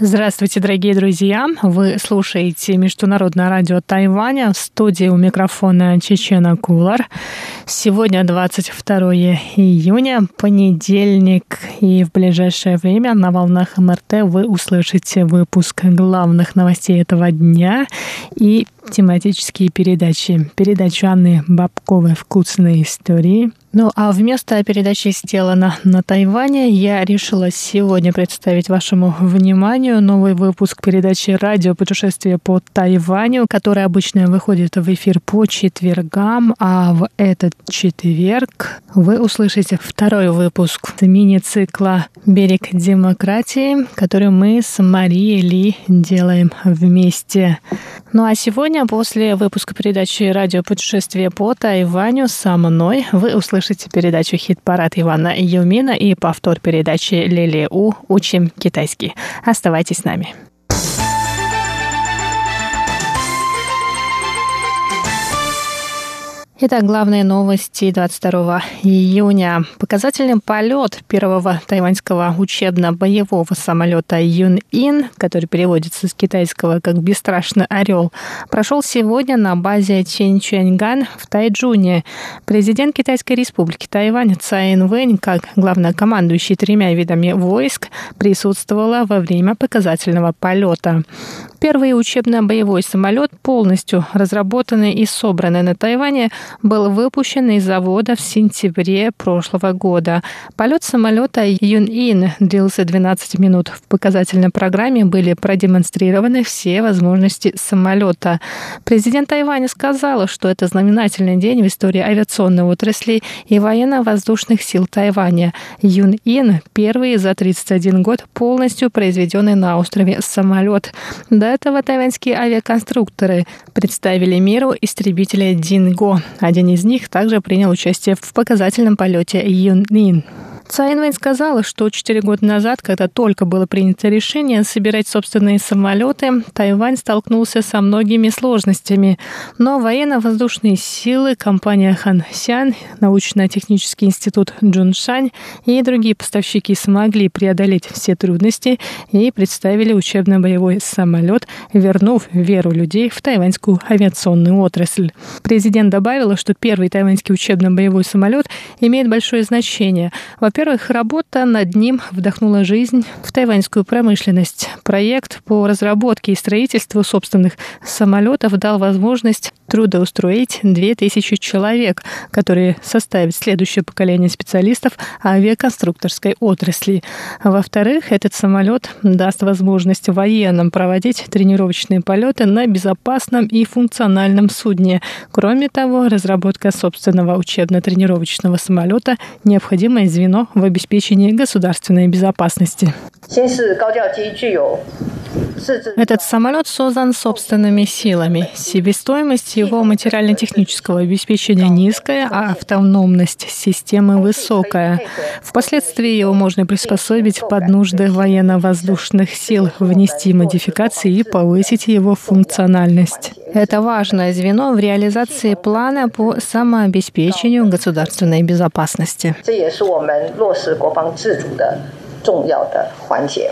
Здравствуйте, дорогие друзья! Вы слушаете Международное радио Тайваня в студии у микрофона Чечена Кулар. Сегодня 22 июня, понедельник, и в ближайшее время на волнах МРТ вы услышите выпуск главных новостей этого дня и тематические передачи. Передачу Анны Бабковой «Вкусные истории», ну а вместо передачи «Сделано на Тайване» я решила сегодня представить вашему вниманию новый выпуск передачи «Радио путешествие по Тайваню», который обычно выходит в эфир по четвергам, а в этот четверг вы услышите второй выпуск мини-цикла «Берег демократии», который мы с Марией Ли делаем вместе. Ну а сегодня, после выпуска передачи «Радио путешествие по Тайваню» со мной, вы услышите слышите передачу «Хит-парад» Ивана Юмина и повтор передачи «Лили У. Учим китайский». Оставайтесь с нами. Итак, главные новости 22 июня. Показательный полет первого тайваньского учебно-боевого самолета Юн-Ин, который переводится с китайского как «бесстрашный орел», прошел сегодня на базе Чэньчэньган в Тайджуне. Президент Китайской республики Тайвань Цаин Вэнь, как главнокомандующий тремя видами войск, присутствовала во время показательного полета. Первый учебно-боевой самолет, полностью разработанный и собранный на Тайване, был выпущен из завода в сентябре прошлого года. Полет самолета Юн-Ин длился 12 минут. В показательной программе были продемонстрированы все возможности самолета. Президент Тайваня сказала, что это знаменательный день в истории авиационной отрасли и военно-воздушных сил Тайваня. Юн-Ин – первый за 31 год полностью произведенный на острове самолет. До этого тайваньские авиаконструкторы представили миру истребителя Динго. Один из них также принял участие в показательном полете Юнин. Цайнвейн сказала, что четыре года назад, когда только было принято решение собирать собственные самолеты, Тайвань столкнулся со многими сложностями. Но военно-воздушные силы, компания Хан Сян, научно-технический институт Джуншань и другие поставщики смогли преодолеть все трудности и представили учебно-боевой самолет, вернув веру людей в тайваньскую авиационную отрасль. Президент добавила, что первый тайваньский учебно-боевой самолет имеет большое значение. Во во-первых, работа над ним вдохнула жизнь в тайваньскую промышленность. Проект по разработке и строительству собственных самолетов дал возможность трудоустроить 2000 человек, которые составят следующее поколение специалистов авиаконструкторской отрасли. Во-вторых, этот самолет даст возможность военным проводить тренировочные полеты на безопасном и функциональном судне. Кроме того, разработка собственного учебно-тренировочного самолета – необходимое звено в обеспечении государственной безопасности. Этот самолет создан собственными силами. Себестоимость его материально-технического обеспечения низкая, а автономность системы высокая. Впоследствии его можно приспособить под нужды военно-воздушных сил, внести модификации и повысить его функциональность. Это важное звено в реализации плана по самообеспечению государственной безопасности. 落实国防自主的重要的环节。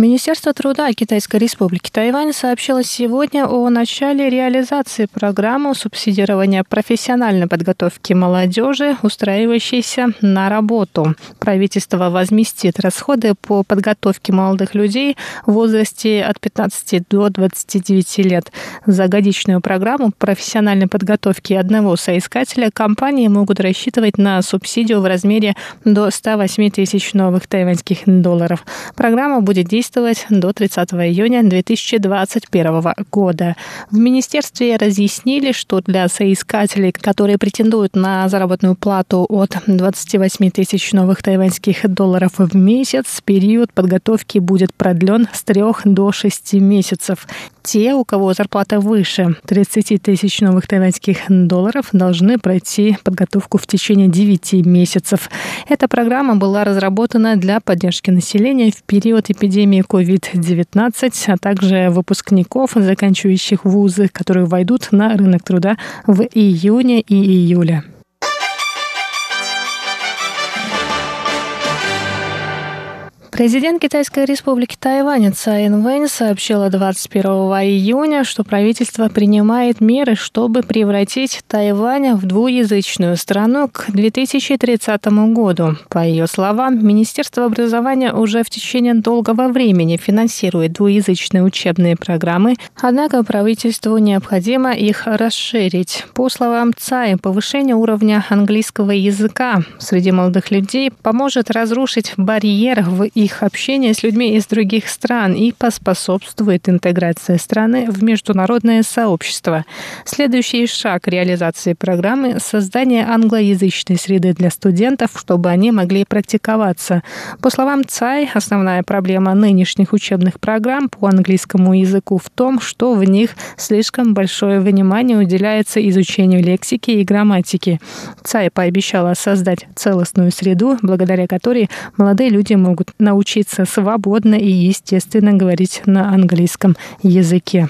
Министерство труда Китайской Республики Тайвань сообщило сегодня о начале реализации программы субсидирования профессиональной подготовки молодежи, устраивающейся на работу. Правительство возместит расходы по подготовке молодых людей в возрасте от 15 до 29 лет. За годичную программу профессиональной подготовки одного соискателя компании могут рассчитывать на субсидию в размере до 108 тысяч новых тайваньских долларов. Программа будет действовать действовать до 30 июня 2021 года. В министерстве разъяснили, что для соискателей, которые претендуют на заработную плату от 28 тысяч новых тайваньских долларов в месяц, период подготовки будет продлен с 3 до 6 месяцев. Те, у кого зарплата выше 30 тысяч новых тайваньских долларов, должны пройти подготовку в течение 9 месяцев. Эта программа была разработана для поддержки населения в период эпидемии COVID-19, а также выпускников, заканчивающих вузы, которые войдут на рынок труда в июне и июле. Президент Китайской республики Тайвань Цай Вэнь сообщила 21 июня, что правительство принимает меры, чтобы превратить Тайвань в двуязычную страну к 2030 году. По ее словам, Министерство образования уже в течение долгого времени финансирует двуязычные учебные программы, однако правительству необходимо их расширить. По словам Цай, повышение уровня английского языка среди молодых людей поможет разрушить барьер в их их общение с людьми из других стран и поспособствует интеграции страны в международное сообщество. Следующий шаг реализации программы – создание англоязычной среды для студентов, чтобы они могли практиковаться. По словам ЦАЙ, основная проблема нынешних учебных программ по английскому языку в том, что в них слишком большое внимание уделяется изучению лексики и грамматики. ЦАЙ пообещала создать целостную среду, благодаря которой молодые люди могут научиться учиться свободно и естественно говорить на английском языке.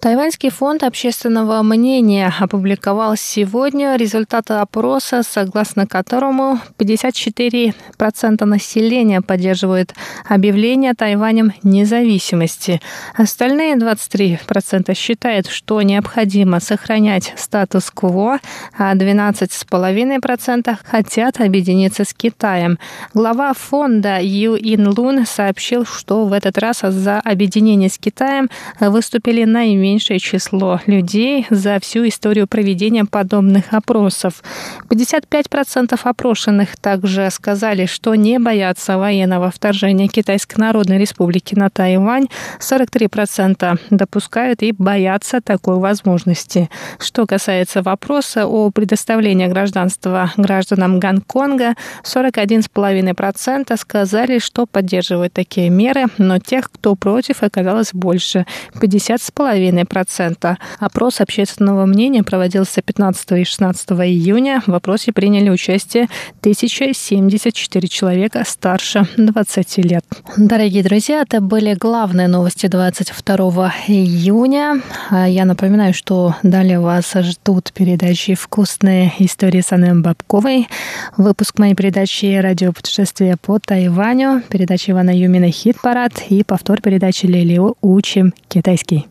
Тайваньский фонд общественного мнения опубликовал сегодня результаты опроса, согласно которому 54% населения поддерживают объявление Тайванем независимости. Остальные 23% считают, что необходимо сохранять статус-кво, а 12,5% хотят объединиться с Китаем. Глава фонда Ю Ин Лун сообщил, что в этот раз за объединение с Китаем выступили наименее наименьшее число людей за всю историю проведения подобных опросов. 55% опрошенных также сказали, что не боятся военного вторжения Китайской Народной Республики на Тайвань. 43% допускают и боятся такой возможности. Что касается вопроса о предоставлении гражданства гражданам Гонконга, 41,5% сказали, что поддерживают такие меры, но тех, кто против, оказалось больше. 50,5% 4,5%. Опрос общественного мнения проводился 15 и 16 июня. В опросе приняли участие 1074 человека старше 20 лет. Дорогие друзья, это были главные новости 22 июня. А я напоминаю, что далее вас ждут передачи «Вкусные истории» с Анной Бабковой, выпуск моей передачи «Радио путешествия по Тайваню», передача Ивана Юмина «Хит-парад» и повтор передачи Лилио «Учим китайский».